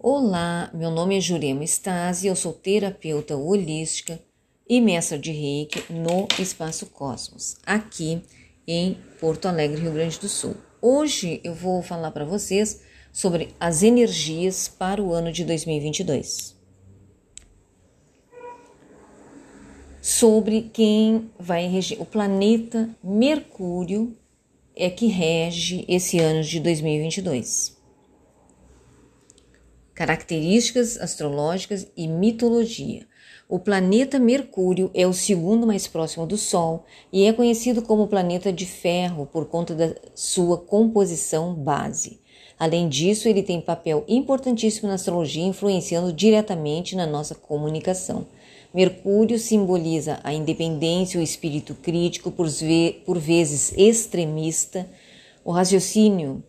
Olá, meu nome é Jurema Stasi, eu sou terapeuta holística e mestra de reiki no Espaço Cosmos, aqui em Porto Alegre, Rio Grande do Sul. Hoje eu vou falar para vocês sobre as energias para o ano de 2022. Sobre quem vai reger. O planeta Mercúrio é que rege esse ano de 2022 características astrológicas e mitologia. O planeta Mercúrio é o segundo mais próximo do Sol e é conhecido como planeta de ferro por conta da sua composição base. Além disso, ele tem papel importantíssimo na astrologia, influenciando diretamente na nossa comunicação. Mercúrio simboliza a independência, o espírito crítico, por, vezes extremista, o raciocínio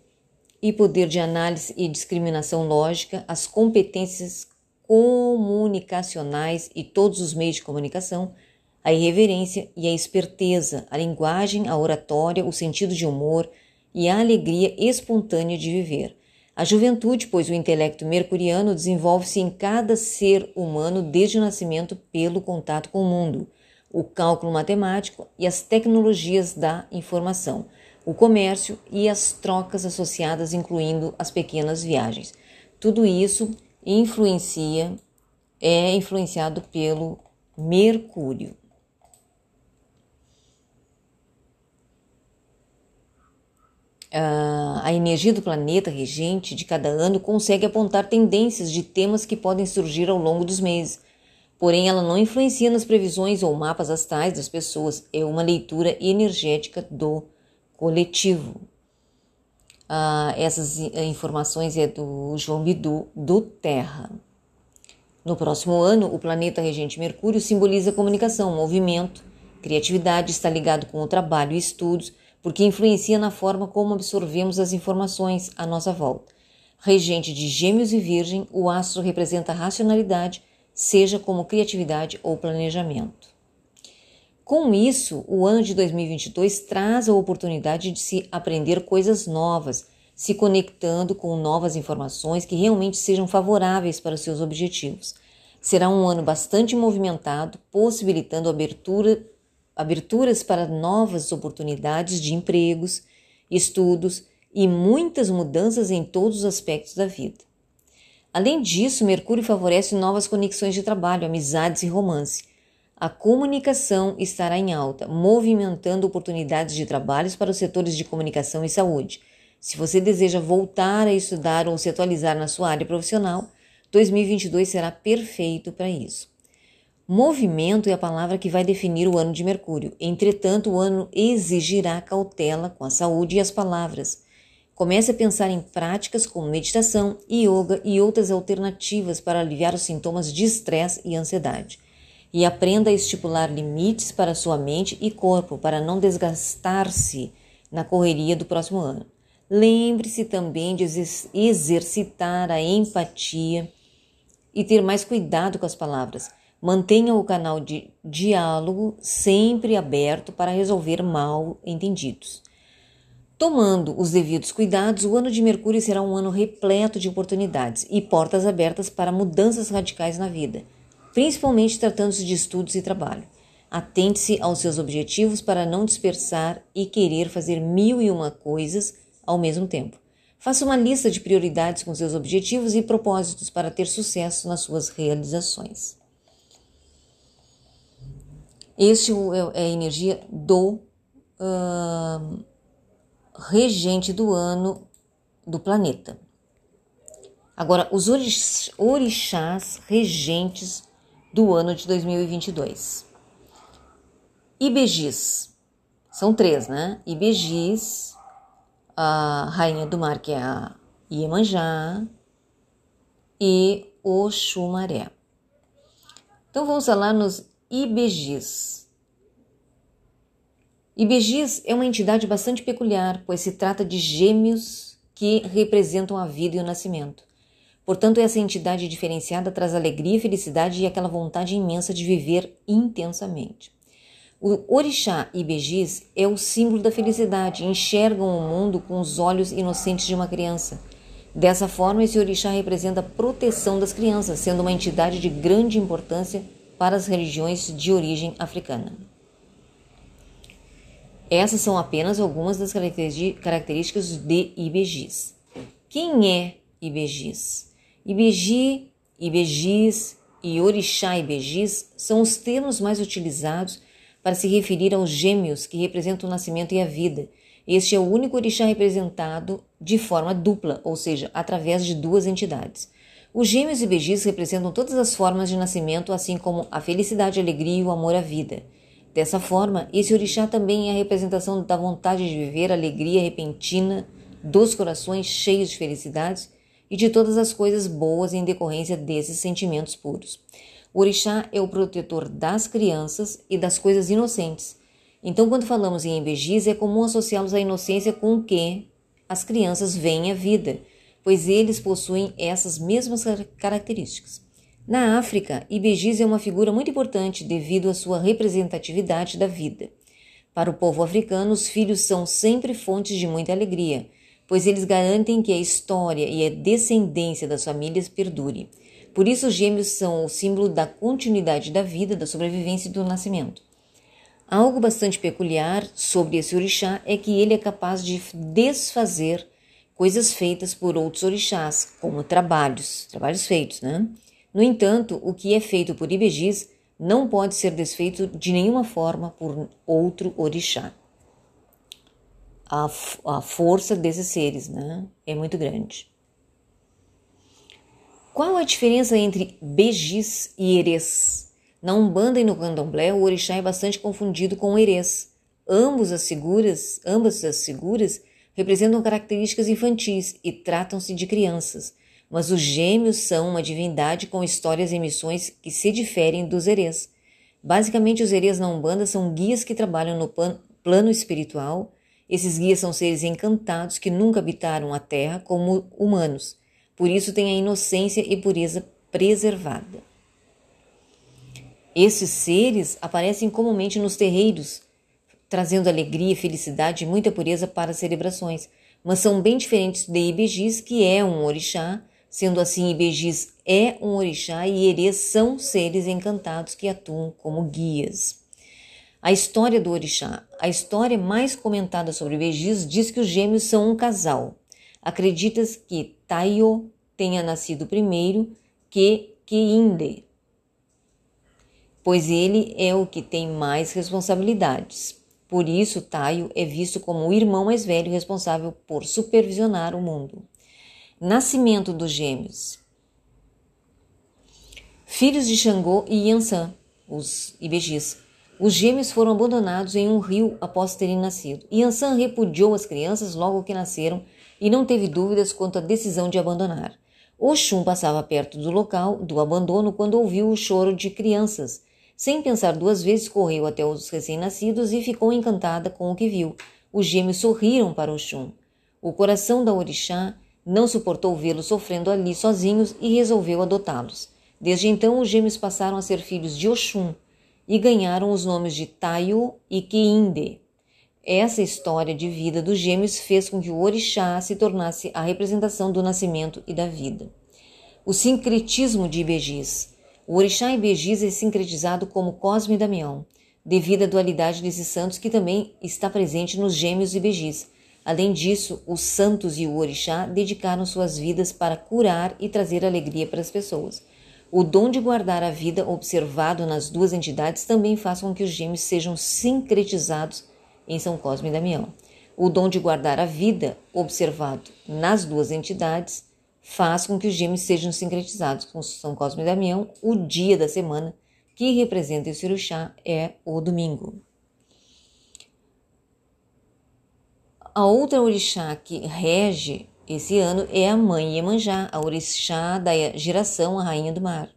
e poder de análise e discriminação lógica, as competências comunicacionais e todos os meios de comunicação, a irreverência e a esperteza, a linguagem, a oratória, o sentido de humor e a alegria espontânea de viver. A juventude, pois o intelecto mercuriano desenvolve-se em cada ser humano desde o nascimento pelo contato com o mundo, o cálculo matemático e as tecnologias da informação o comércio e as trocas associadas, incluindo as pequenas viagens. Tudo isso influencia, é influenciado pelo Mercúrio. a energia do planeta regente de cada ano consegue apontar tendências de temas que podem surgir ao longo dos meses. Porém, ela não influencia nas previsões ou mapas astrais das pessoas, é uma leitura energética do coletivo. Ah, essas informações é do João Bidu, do Terra. No próximo ano, o planeta regente Mercúrio simboliza comunicação, movimento, criatividade, está ligado com o trabalho e estudos, porque influencia na forma como absorvemos as informações à nossa volta. Regente de Gêmeos e Virgem, o astro representa racionalidade, seja como criatividade ou planejamento. Com isso, o ano de 2022 traz a oportunidade de se aprender coisas novas, se conectando com novas informações que realmente sejam favoráveis para os seus objetivos. Será um ano bastante movimentado, possibilitando abertura, aberturas para novas oportunidades de empregos, estudos e muitas mudanças em todos os aspectos da vida. Além disso, Mercúrio favorece novas conexões de trabalho, amizades e romance a comunicação estará em alta, movimentando oportunidades de trabalhos para os setores de comunicação e saúde. Se você deseja voltar a estudar ou se atualizar na sua área profissional, 2022 será perfeito para isso. Movimento é a palavra que vai definir o ano de Mercúrio. Entretanto, o ano exigirá cautela com a saúde e as palavras. Comece a pensar em práticas como meditação, yoga e outras alternativas para aliviar os sintomas de estresse e ansiedade e aprenda a estipular limites para sua mente e corpo para não desgastar-se na correria do próximo ano. Lembre-se também de exercitar a empatia e ter mais cuidado com as palavras. Mantenha o canal de diálogo sempre aberto para resolver mal entendidos. Tomando os devidos cuidados, o ano de Mercúrio será um ano repleto de oportunidades e portas abertas para mudanças radicais na vida principalmente tratando-se de estudos e trabalho. Atente-se aos seus objetivos para não dispersar e querer fazer mil e uma coisas ao mesmo tempo. Faça uma lista de prioridades com seus objetivos e propósitos para ter sucesso nas suas realizações. Este é a energia do uh, regente do ano do planeta. Agora, os orixás regentes do ano de 2022. Ibegis, são três, né? Ibegis, a rainha do mar, que é a Iemanjá, e Oxumaré. Então vamos falar nos Ibegis. Ibegis é uma entidade bastante peculiar, pois se trata de gêmeos que representam a vida e o nascimento. Portanto, essa entidade diferenciada traz alegria, felicidade e aquela vontade imensa de viver intensamente. O orixá Ibejis é o símbolo da felicidade, enxergam o mundo com os olhos inocentes de uma criança. Dessa forma, esse orixá representa a proteção das crianças, sendo uma entidade de grande importância para as religiões de origem africana. Essas são apenas algumas das características de Ibejis. Quem é Ibejis? Ibeji, Ibejis e Orixá Ibejis são os termos mais utilizados para se referir aos gêmeos que representam o nascimento e a vida. Este é o único orixá representado de forma dupla, ou seja, através de duas entidades. Os gêmeos e Ibejis representam todas as formas de nascimento, assim como a felicidade, a alegria e o amor à vida. Dessa forma, esse orixá também é a representação da vontade de viver, a alegria repentina dos corações cheios de felicidades e de todas as coisas boas em decorrência desses sentimentos puros. O orixá é o protetor das crianças e das coisas inocentes. Então, quando falamos em embegis, é comum associá-los à inocência com que as crianças veem a vida, pois eles possuem essas mesmas características. Na África, Ibejis é uma figura muito importante devido à sua representatividade da vida. Para o povo africano, os filhos são sempre fontes de muita alegria, pois eles garantem que a história e a descendência das famílias perdure. Por isso, os gêmeos são o símbolo da continuidade da vida, da sobrevivência e do nascimento. Algo bastante peculiar sobre esse orixá é que ele é capaz de desfazer coisas feitas por outros orixás, como trabalhos, trabalhos feitos, né? No entanto, o que é feito por Ibejis não pode ser desfeito de nenhuma forma por outro orixá. A, a força desses seres né, é muito grande. Qual a diferença entre Begis e Erês? Na Umbanda e no Candomblé, o orixá é bastante confundido com Erês. Ambos as figuras, ambas as figuras representam características infantis e tratam-se de crianças, mas os gêmeos são uma divindade com histórias e missões que se diferem dos herês. Basicamente, os herês na Umbanda são guias que trabalham no plano espiritual. Esses guias são seres encantados que nunca habitaram a terra como humanos. Por isso têm a inocência e pureza preservada. Esses seres aparecem comumente nos terreiros, trazendo alegria, felicidade e muita pureza para as celebrações, mas são bem diferentes de Ibejis, que é um orixá Sendo assim, Ibejis é um orixá e Erês são seres encantados que atuam como guias. A história do orixá. A história mais comentada sobre Ibejis diz que os gêmeos são um casal. Acreditas que Taio tenha nascido primeiro que Keinde, pois ele é o que tem mais responsabilidades. Por isso, Taio é visto como o irmão mais velho responsável por supervisionar o mundo. Nascimento dos gêmeos. Filhos de Xangô e Yansan, os Ibejis. Os gêmeos foram abandonados em um rio após terem nascido. Yansan repudiou as crianças logo que nasceram e não teve dúvidas quanto à decisão de abandonar. Oxum passava perto do local do abandono quando ouviu o choro de crianças. Sem pensar duas vezes, correu até os recém-nascidos e ficou encantada com o que viu. Os gêmeos sorriram para Oxum. O coração da orixá não suportou vê-los sofrendo ali sozinhos e resolveu adotá-los. Desde então, os gêmeos passaram a ser filhos de Oxum e ganharam os nomes de Tayo e Keinde. Essa história de vida dos gêmeos fez com que o orixá se tornasse a representação do nascimento e da vida. O sincretismo de Ibejis. O orixá Ibejis é sincretizado como Cosme e Damião, devido à dualidade desses santos que também está presente nos gêmeos Ibejis Além disso, os santos e o orixá dedicaram suas vidas para curar e trazer alegria para as pessoas. O dom de guardar a vida observado nas duas entidades também faz com que os gêmeos sejam sincretizados em São Cosme e Damião. O dom de guardar a vida observado nas duas entidades faz com que os gêmeos sejam sincretizados com São Cosme e Damião. O dia da semana que representa esse orixá é o domingo. A outra orixá que rege esse ano é a mãe Iemanjá, a orixá da geração, a rainha do mar.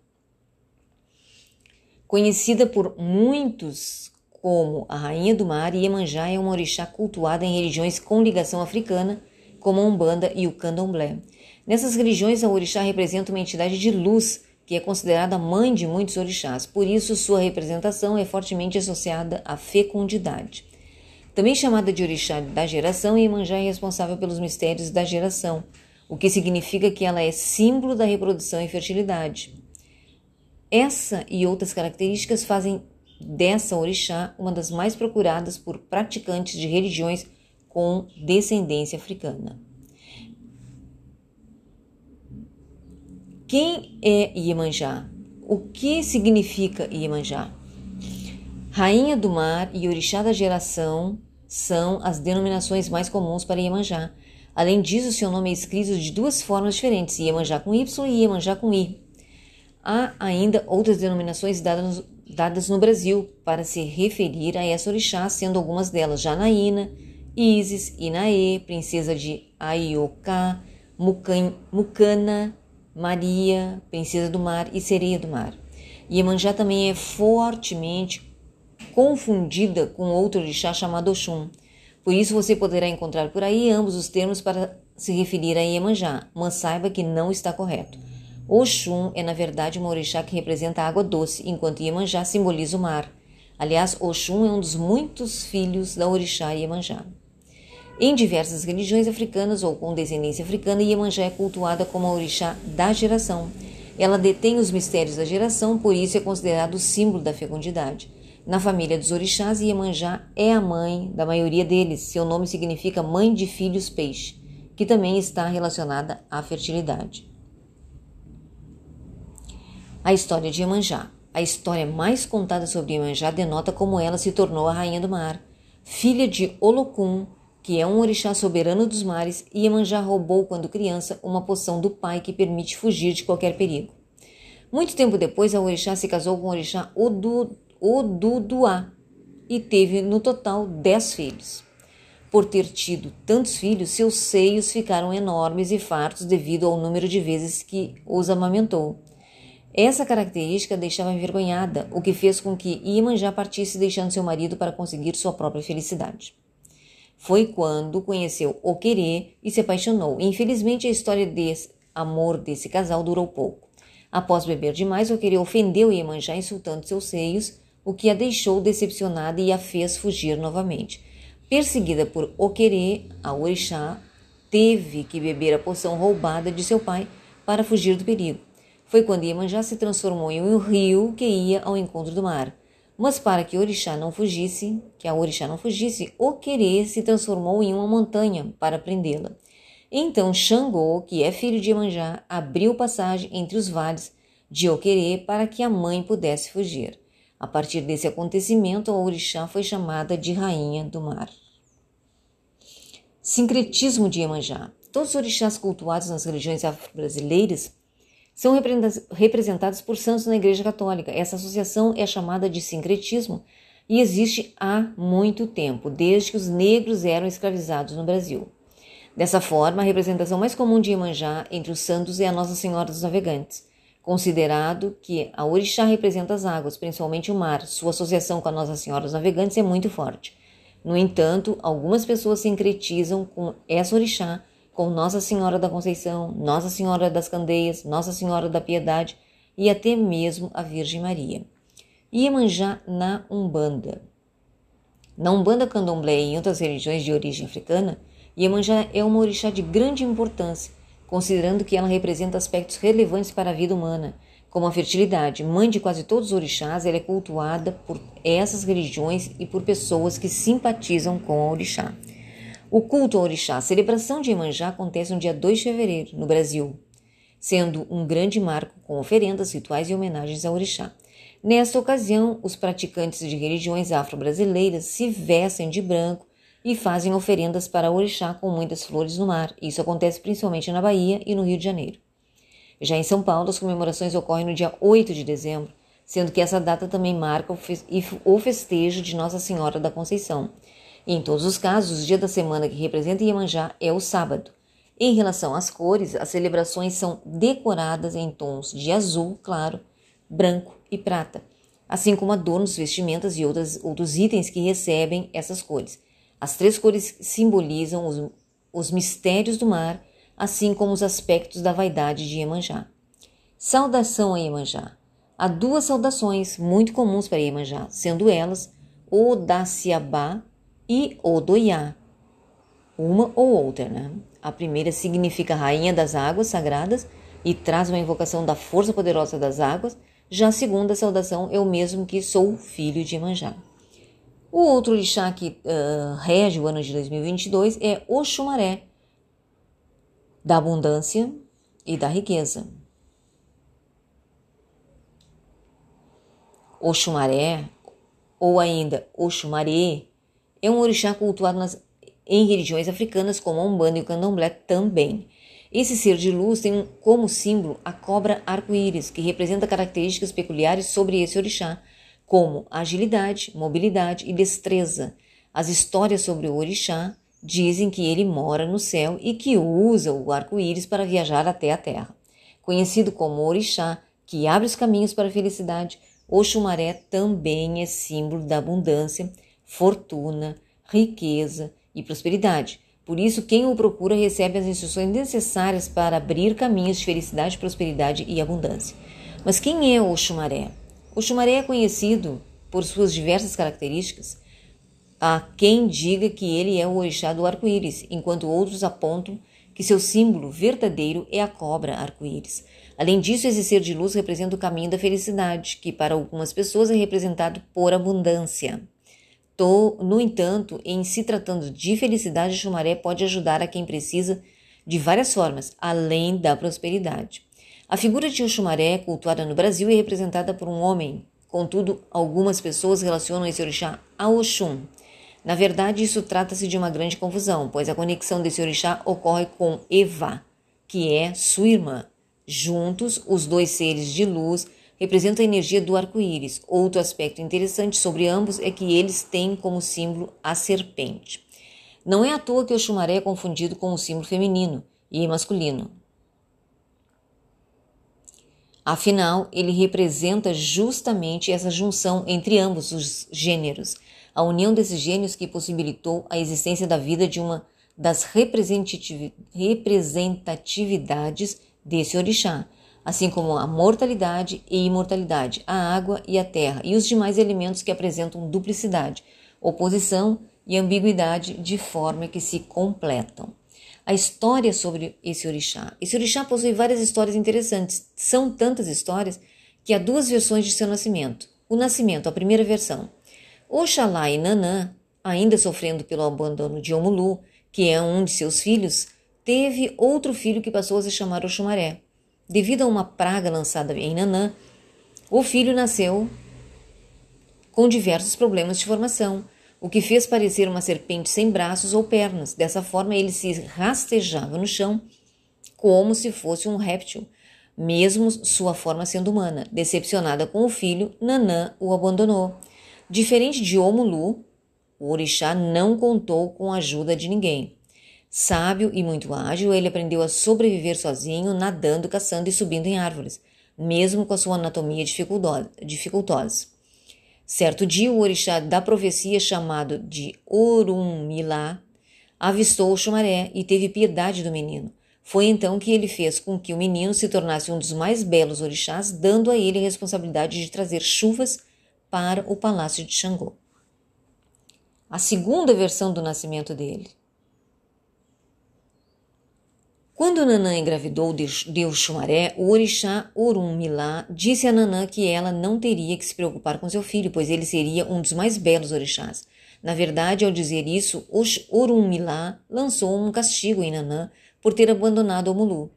Conhecida por muitos como a rainha do mar, Iemanjá é uma orixá cultuada em religiões com ligação africana, como a Umbanda e o Candomblé. Nessas religiões, a orixá representa uma entidade de luz que é considerada mãe de muitos orixás, por isso sua representação é fortemente associada à fecundidade. Também chamada de orixá da geração, Iemanjá é responsável pelos mistérios da geração. o que significa que ela é símbolo da reprodução e fertilidade. Essa e outras características fazem dessa orixá uma das mais procuradas por praticantes de religiões com descendência africana. Quem é Iemanjá? O que significa Iemanjá? Rainha do mar e orixá da geração são as denominações mais comuns para Iemanjá. Além disso, seu nome é escrito de duas formas diferentes, Iemanjá com Y e Iemanjá com I. Há ainda outras denominações dadas, dadas no Brasil para se referir a essa orixá, sendo algumas delas Janaína, Isis, Inaê, princesa de Aioká, Mucana, Maria, princesa do mar e sereia do mar. Iemanjá também é fortemente confundida com outro orixá chamado Oxum. Por isso você poderá encontrar por aí ambos os termos para se referir a Iemanjá, mas saiba que não está correto. Oxum é na verdade uma orixá que representa a água doce, enquanto Iemanjá simboliza o mar. Aliás, Oxum é um dos muitos filhos da orixá Iemanjá. Em diversas religiões africanas ou com descendência africana, Iemanjá é cultuada como a orixá da geração. Ela detém os mistérios da geração, por isso é considerado o símbolo da fecundidade. Na família dos orixás, Iemanjá é a mãe da maioria deles. Seu nome significa mãe de filhos peixe, que também está relacionada à fertilidade. A história de Iemanjá. A história mais contada sobre Iemanjá denota como ela se tornou a rainha do mar. Filha de Olocum, que é um orixá soberano dos mares, Iemanjá roubou quando criança uma poção do pai que permite fugir de qualquer perigo. Muito tempo depois, a orixá se casou com o orixá Odu, Oduduá e teve no total dez filhos. Por ter tido tantos filhos, seus seios ficaram enormes e fartos devido ao número de vezes que os amamentou. Essa característica deixava envergonhada, o que fez com que Iemanjá partisse deixando seu marido para conseguir sua própria felicidade. Foi quando conheceu Oquerê e se apaixonou. Infelizmente, a história desse amor desse casal durou pouco. Após beber demais, Oquerê ofendeu Iemanjá insultando seus seios o que a deixou decepcionada e a fez fugir novamente. Perseguida por Oquerê, a orixá teve que beber a poção roubada de seu pai para fugir do perigo. Foi quando Iemanjá se transformou em um rio que ia ao encontro do mar. Mas para que orixá não fugisse, que a orixá não fugisse, Oquerê se transformou em uma montanha para prendê-la. Então Xangô, que é filho de Iemanjá, abriu passagem entre os vales de Oquerê para que a mãe pudesse fugir. A partir desse acontecimento, a orixá foi chamada de Rainha do Mar. Sincretismo de Iemanjá. Todos os orixás cultuados nas religiões afro-brasileiras são representados por santos na Igreja Católica. Essa associação é chamada de sincretismo e existe há muito tempo, desde que os negros eram escravizados no Brasil. Dessa forma, a representação mais comum de Iemanjá entre os santos é a Nossa Senhora dos Navegantes. Considerado que a orixá representa as águas, principalmente o mar, sua associação com a Nossa Senhora dos Navegantes é muito forte. No entanto, algumas pessoas sincretizam com essa orixá com Nossa Senhora da Conceição, Nossa Senhora das Candeias, Nossa Senhora da Piedade e até mesmo a Virgem Maria. Iemanjá na Umbanda. Na Umbanda Candomblé e em outras religiões de origem africana, Iemanjá é uma orixá de grande importância considerando que ela representa aspectos relevantes para a vida humana, como a fertilidade. Mãe de quase todos os orixás, ela é cultuada por essas religiões e por pessoas que simpatizam com a orixá. O culto ao orixá, a celebração de Iemanjá, acontece no dia 2 de fevereiro, no Brasil, sendo um grande marco com oferendas, rituais e homenagens ao orixá. Nesta ocasião, os praticantes de religiões afro-brasileiras se vestem de branco e fazem oferendas para orixá com muitas flores no mar. Isso acontece principalmente na Bahia e no Rio de Janeiro. Já em São Paulo, as comemorações ocorrem no dia 8 de dezembro, sendo que essa data também marca o festejo de Nossa Senhora da Conceição. E em todos os casos, o dia da semana que representa Iemanjá é o sábado. Em relação às cores, as celebrações são decoradas em tons de azul claro, branco e prata, assim como adornos, vestimentas e outras, outros itens que recebem essas cores. As três cores simbolizam os, os mistérios do mar, assim como os aspectos da vaidade de Iemanjá. Saudação a Iemanjá. Há duas saudações muito comuns para Iemanjá, sendo elas o Daciabá e o Doiá. Uma ou outra, né? A primeira significa rainha das águas sagradas e traz uma invocação da força poderosa das águas. Já a segunda saudação é o mesmo que sou filho de Manjá. O outro orixá que uh, rege o ano de 2022 é Oxumaré, da abundância e da riqueza. Oxumaré, ou ainda Oxumaré, é um orixá cultuado nas, em religiões africanas como a Umbanda e o Candomblé também. Esse ser de luz tem como símbolo a cobra arco-íris, que representa características peculiares sobre esse orixá, como agilidade, mobilidade e destreza. As histórias sobre o orixá dizem que ele mora no céu e que usa o arco-íris para viajar até a terra. Conhecido como orixá, que abre os caminhos para a felicidade, Oxumaré também é símbolo da abundância, fortuna, riqueza e prosperidade. Por isso, quem o procura recebe as instruções necessárias para abrir caminhos de felicidade, prosperidade e abundância. Mas quem é Oxumaré? Oxumaré é conhecido por suas diversas características. Há quem diga que ele é o orixá do arco-íris, enquanto outros apontam que seu símbolo verdadeiro é a cobra arco-íris. Além disso, esse ser de luz representa o caminho da felicidade, que para algumas pessoas é representado por abundância. No entanto, em se tratando de felicidade, Xumaré pode ajudar a quem precisa de várias formas, além da prosperidade. A figura de Oxumaré, cultuada no Brasil, é representada por um homem. Contudo, algumas pessoas relacionam esse orixá a Oxum. Na verdade, isso trata-se de uma grande confusão, pois a conexão desse orixá ocorre com Eva, que é sua irmã, Juntos, os dois seres de luz representam a energia do arco-íris. Outro aspecto interessante sobre ambos é que eles têm como símbolo a serpente. Não é à toa que o chumaré é confundido com o símbolo feminino e masculino. Afinal, ele representa justamente essa junção entre ambos os gêneros, a união desses gênios que possibilitou a existência da vida de uma das representatividades desse orixá, assim como a mortalidade e imortalidade, a água e a terra e os demais elementos que apresentam duplicidade, oposição e ambiguidade de forma que se completam. A história sobre esse orixá. Esse orixá possui várias histórias interessantes. São tantas histórias que há duas versões de seu nascimento. O nascimento, a primeira versão. Oxalá e Nanã, ainda sofrendo pelo abandono de Omulu, que é um de seus filhos, teve outro filho que passou a se chamar Oxumaré. Devido a uma praga lançada em Nanã, o filho nasceu com diversos problemas de formação, o que fez parecer uma serpente sem braços ou pernas. Dessa forma, ele se rastejava no chão como se fosse um réptil, mesmo sua forma sendo humana. Decepcionada com o filho, Nanã o abandonou. Diferente de Omulu, o orixá não contou com a ajuda de ninguém. Sábio e muito ágil, ele aprendeu a sobreviver sozinho, nadando, caçando e subindo em árvores, mesmo com a sua anatomia dificultosa. Certo dia, o orixá da profecia, chamado de Orunmilá, avistou o chumaré e teve piedade do menino. Foi então que ele fez com que o menino se tornasse um dos mais belos orixás, dando a ele a responsabilidade de trazer chuvas para o palácio de Xangô. A segunda versão do nascimento dele. Quando Nanã engravidou de Oxumaré, o orixá Orunmilá disse a Nanã que ela não teria que se preocupar com seu filho, pois ele seria um dos mais belos orixás. Na verdade, ao dizer isso, Orunmilá lançou um castigo em Nanã por ter abandonado Omulu.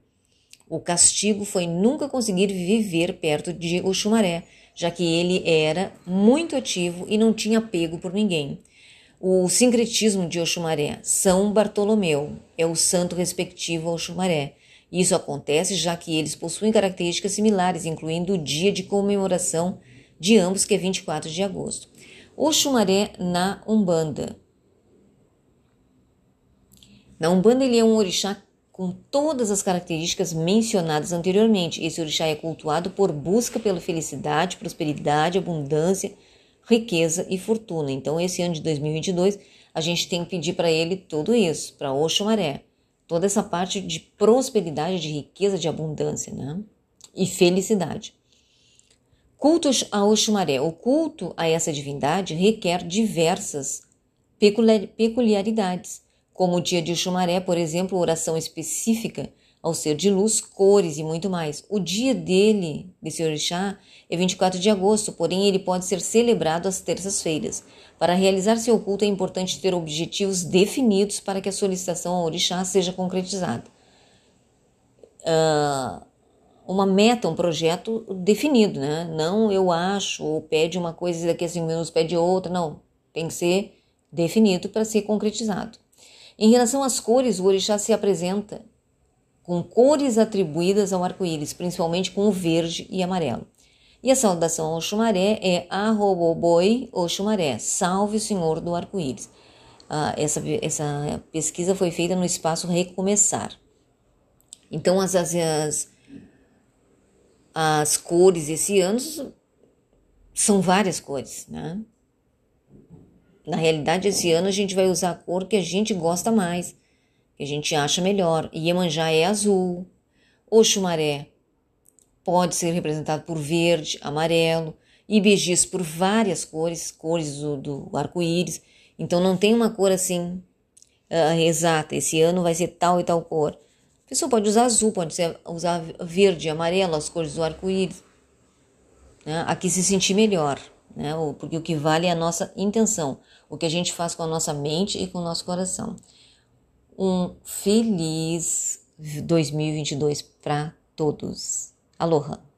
O castigo foi nunca conseguir viver perto de Oxumaré, já que ele era muito ativo e não tinha apego por ninguém. O sincretismo de Oxumaré, São Bartolomeu, é o santo respectivo ao Oxumaré. Isso acontece já que eles possuem características similares, incluindo o dia de comemoração de ambos, que é 24 de agosto. Oxumaré na Umbanda. Na Umbanda, ele é um orixá com todas as características mencionadas anteriormente. Esse orixá é cultuado por busca pela felicidade, prosperidade, abundância, riqueza e fortuna. Então, esse ano de 2022, a gente tem que pedir para ele tudo isso, para Oxumaré. Toda essa parte de prosperidade, de riqueza, de abundância, né? E felicidade. Cultos a Oxumaré. O culto a essa divindade requer diversas peculiaridades, como o dia de Xumaré, por exemplo, oração específica ao ser de luz, cores e muito mais. O dia dele, desse orixá, é 24 de agosto, porém ele pode ser celebrado às terças-feiras. Para realizar seu culto é importante ter objetivos definidos para que a solicitação ao orixá seja concretizada. Uh, uma meta, um projeto definido, né? Não eu acho ou pede uma coisa e daqui a cinco minutos pede outra, não. Tem que ser definido para ser concretizado. Em relação às cores, o orixá se apresenta com cores atribuídas ao arco-íris, principalmente com o verde e amarelo. E a saudação ao chumaré é Arroboboi ou chumaré, salve o senhor do arco-íris. Ah, essa, essa pesquisa foi feita no espaço Recomeçar. Então, as, as, as, as cores esse ano são várias cores, né? Na realidade, esse ano a gente vai usar a cor que a gente gosta mais que a gente acha melhor. Iemanjá é azul. Oxumaré pode ser representado por verde, amarelo. Ibejis por várias cores, cores do, do arco-íris. Então não tem uma cor assim uh, exata. Esse ano vai ser tal e tal cor. A pessoa pode usar azul, pode ser, usar verde, amarelo, as cores do arco-íris. Né? Aqui se sentir melhor, né? porque o que vale é a nossa intenção, o que a gente faz com a nossa mente e com o nosso coração um feliz 2022 para todos. Aloha!